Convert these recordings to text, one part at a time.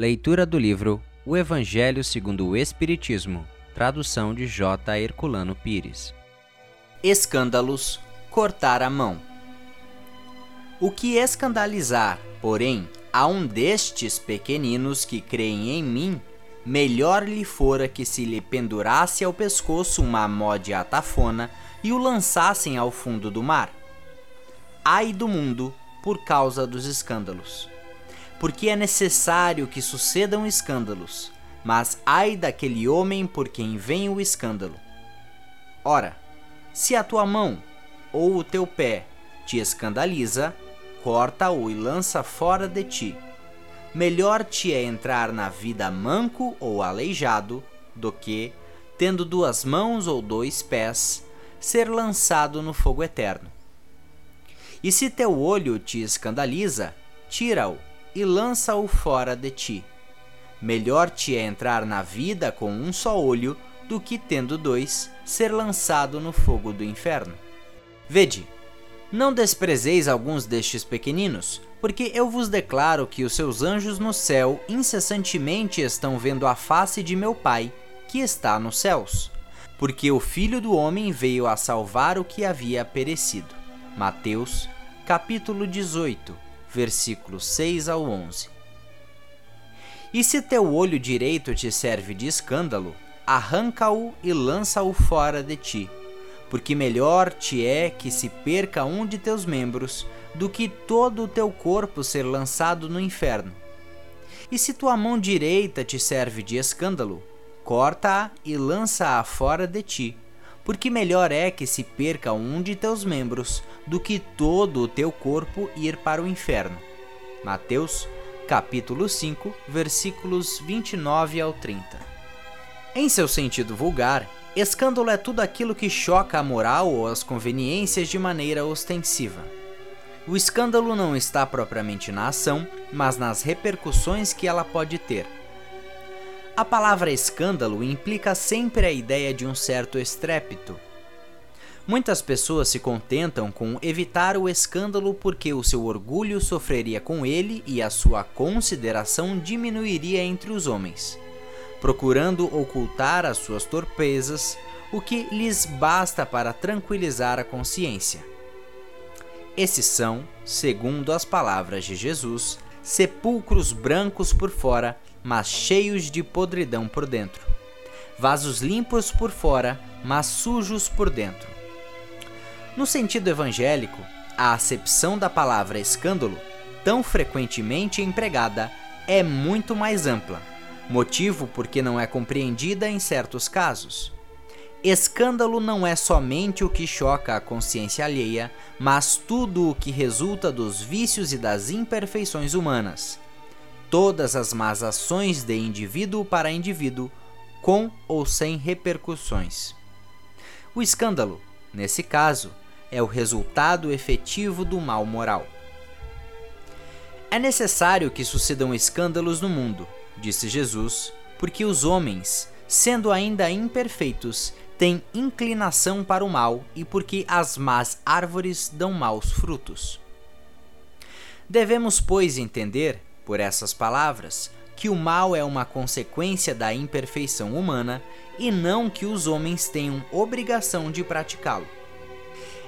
Leitura do livro O Evangelho segundo o Espiritismo, tradução de J. Herculano Pires. Escândalos, cortar a mão. O que escandalizar, porém, a um destes pequeninos que creem em mim, melhor lhe fora que se lhe pendurasse ao pescoço uma mó de atafona e o lançassem ao fundo do mar. Ai do mundo por causa dos escândalos porque é necessário que sucedam escândalos, mas ai daquele homem por quem vem o escândalo. Ora, se a tua mão ou o teu pé te escandaliza, corta-o e lança fora de ti. Melhor te é entrar na vida manco ou aleijado do que, tendo duas mãos ou dois pés, ser lançado no fogo eterno. E se teu olho te escandaliza, tira-o e lança-o fora de ti. Melhor te é entrar na vida com um só olho do que, tendo dois, ser lançado no fogo do inferno. Vede, não desprezeis alguns destes pequeninos, porque eu vos declaro que os seus anjos no céu incessantemente estão vendo a face de meu Pai, que está nos céus. Porque o Filho do Homem veio a salvar o que havia perecido. Mateus, capítulo 18, versículos 6 ao 11. E se teu olho direito te serve de escândalo, arranca-o e lança-o fora de ti, porque melhor te é que se perca um de teus membros do que todo o teu corpo ser lançado no inferno. E se tua mão direita te serve de escândalo, corta-a e lança-a fora de ti, porque melhor é que se perca um de teus membros do que todo o teu corpo ir para o inferno. Mateus, capítulo 5, versículos 29 ao 30. Em seu sentido vulgar, escândalo é tudo aquilo que choca a moral ou as conveniências de maneira ostensiva. O escândalo não está propriamente na ação, mas nas repercussões que ela pode ter a palavra escândalo implica sempre a ideia de um certo estrépito. Muitas pessoas se contentam com evitar o escândalo porque o seu orgulho sofreria com ele e a sua consideração diminuiria entre os homens, procurando ocultar as suas torpezas, o que lhes basta para tranquilizar a consciência. Esses são, segundo as palavras de Jesus, sepulcros brancos por fora mas cheios de podridão por dentro. Vasos limpos por fora, mas sujos por dentro. No sentido evangélico, a acepção da palavra escândalo, tão frequentemente empregada, é muito mais ampla, motivo porque não é compreendida em certos casos. Escândalo não é somente o que choca a consciência alheia, mas tudo o que resulta dos vícios e das imperfeições humanas todas as más ações de indivíduo para indivíduo, com ou sem repercussões. O escândalo, nesse caso, é o resultado efetivo do mal moral. É necessário que sucedam escândalos no mundo, disse Jesus, porque os homens, sendo ainda imperfeitos, têm inclinação para o mal e porque as más árvores dão maus frutos. Devemos, pois, entender por essas palavras, que o mal é uma consequência da imperfeição humana e não que os homens tenham obrigação de praticá-lo.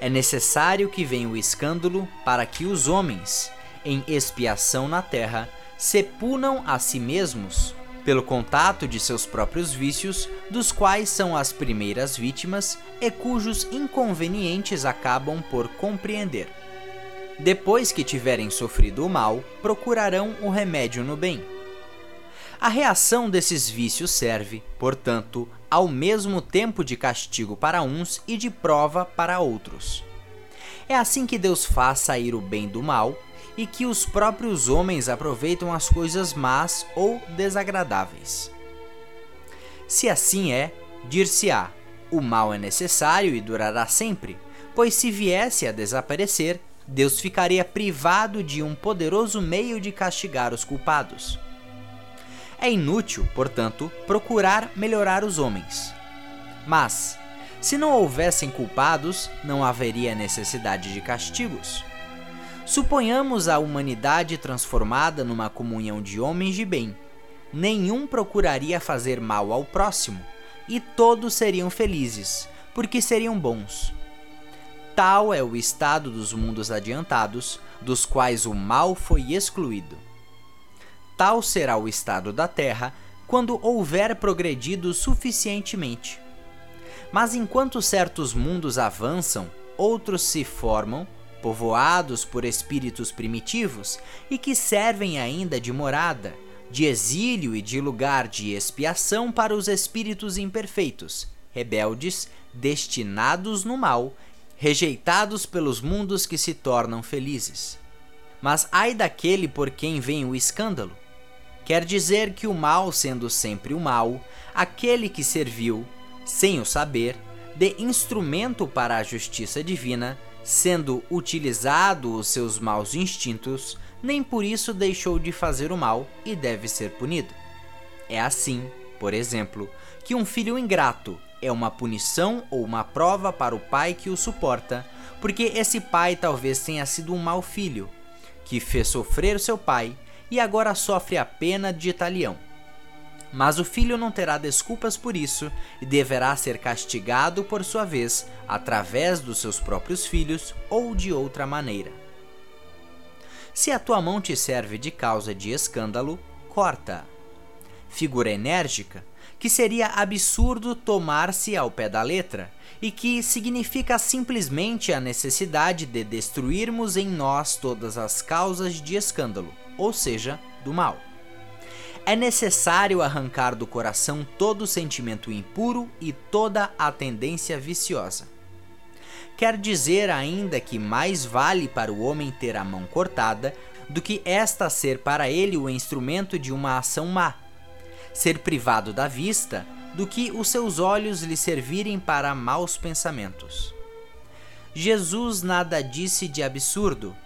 É necessário que venha o escândalo para que os homens, em expiação na terra, se punam a si mesmos pelo contato de seus próprios vícios, dos quais são as primeiras vítimas e cujos inconvenientes acabam por compreender. Depois que tiverem sofrido o mal, procurarão o remédio no bem. A reação desses vícios serve, portanto, ao mesmo tempo de castigo para uns e de prova para outros. É assim que Deus faz sair o bem do mal e que os próprios homens aproveitam as coisas más ou desagradáveis. Se assim é, dir-se-á: o mal é necessário e durará sempre, pois se viesse a desaparecer, Deus ficaria privado de um poderoso meio de castigar os culpados. É inútil, portanto, procurar melhorar os homens. Mas, se não houvessem culpados, não haveria necessidade de castigos. Suponhamos a humanidade transformada numa comunhão de homens de bem, nenhum procuraria fazer mal ao próximo, e todos seriam felizes, porque seriam bons. Tal é o estado dos mundos adiantados, dos quais o mal foi excluído. Tal será o estado da Terra quando houver progredido suficientemente. Mas enquanto certos mundos avançam, outros se formam, povoados por espíritos primitivos e que servem ainda de morada, de exílio e de lugar de expiação para os espíritos imperfeitos, rebeldes, destinados no mal, rejeitados pelos mundos que se tornam felizes. Mas ai daquele por quem vem o escândalo. Quer dizer que o mal, sendo sempre o mal, aquele que serviu, sem o saber, de instrumento para a justiça divina, sendo utilizado os seus maus instintos, nem por isso deixou de fazer o mal e deve ser punido. É assim, por exemplo, que um filho ingrato é uma punição ou uma prova para o pai que o suporta, porque esse pai talvez tenha sido um mau filho, que fez sofrer seu pai e agora sofre a pena de talião. Mas o filho não terá desculpas por isso e deverá ser castigado por sua vez, através dos seus próprios filhos ou de outra maneira. Se a tua mão te serve de causa de escândalo, corta. Figura enérgica que seria absurdo tomar-se ao pé da letra e que significa simplesmente a necessidade de destruirmos em nós todas as causas de escândalo, ou seja, do mal. É necessário arrancar do coração todo sentimento impuro e toda a tendência viciosa. Quer dizer ainda que mais vale para o homem ter a mão cortada do que esta ser para ele o instrumento de uma ação má ser privado da vista do que os seus olhos lhe servirem para maus pensamentos. Jesus nada disse de absurdo.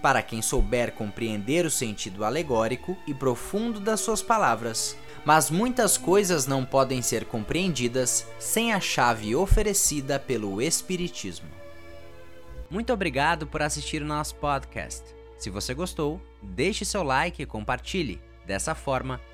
Para quem souber compreender o sentido alegórico e profundo das suas palavras, mas muitas coisas não podem ser compreendidas sem a chave oferecida pelo Espiritismo. Muito obrigado por assistir o nosso podcast. Se você gostou, deixe seu like e compartilhe. Dessa forma,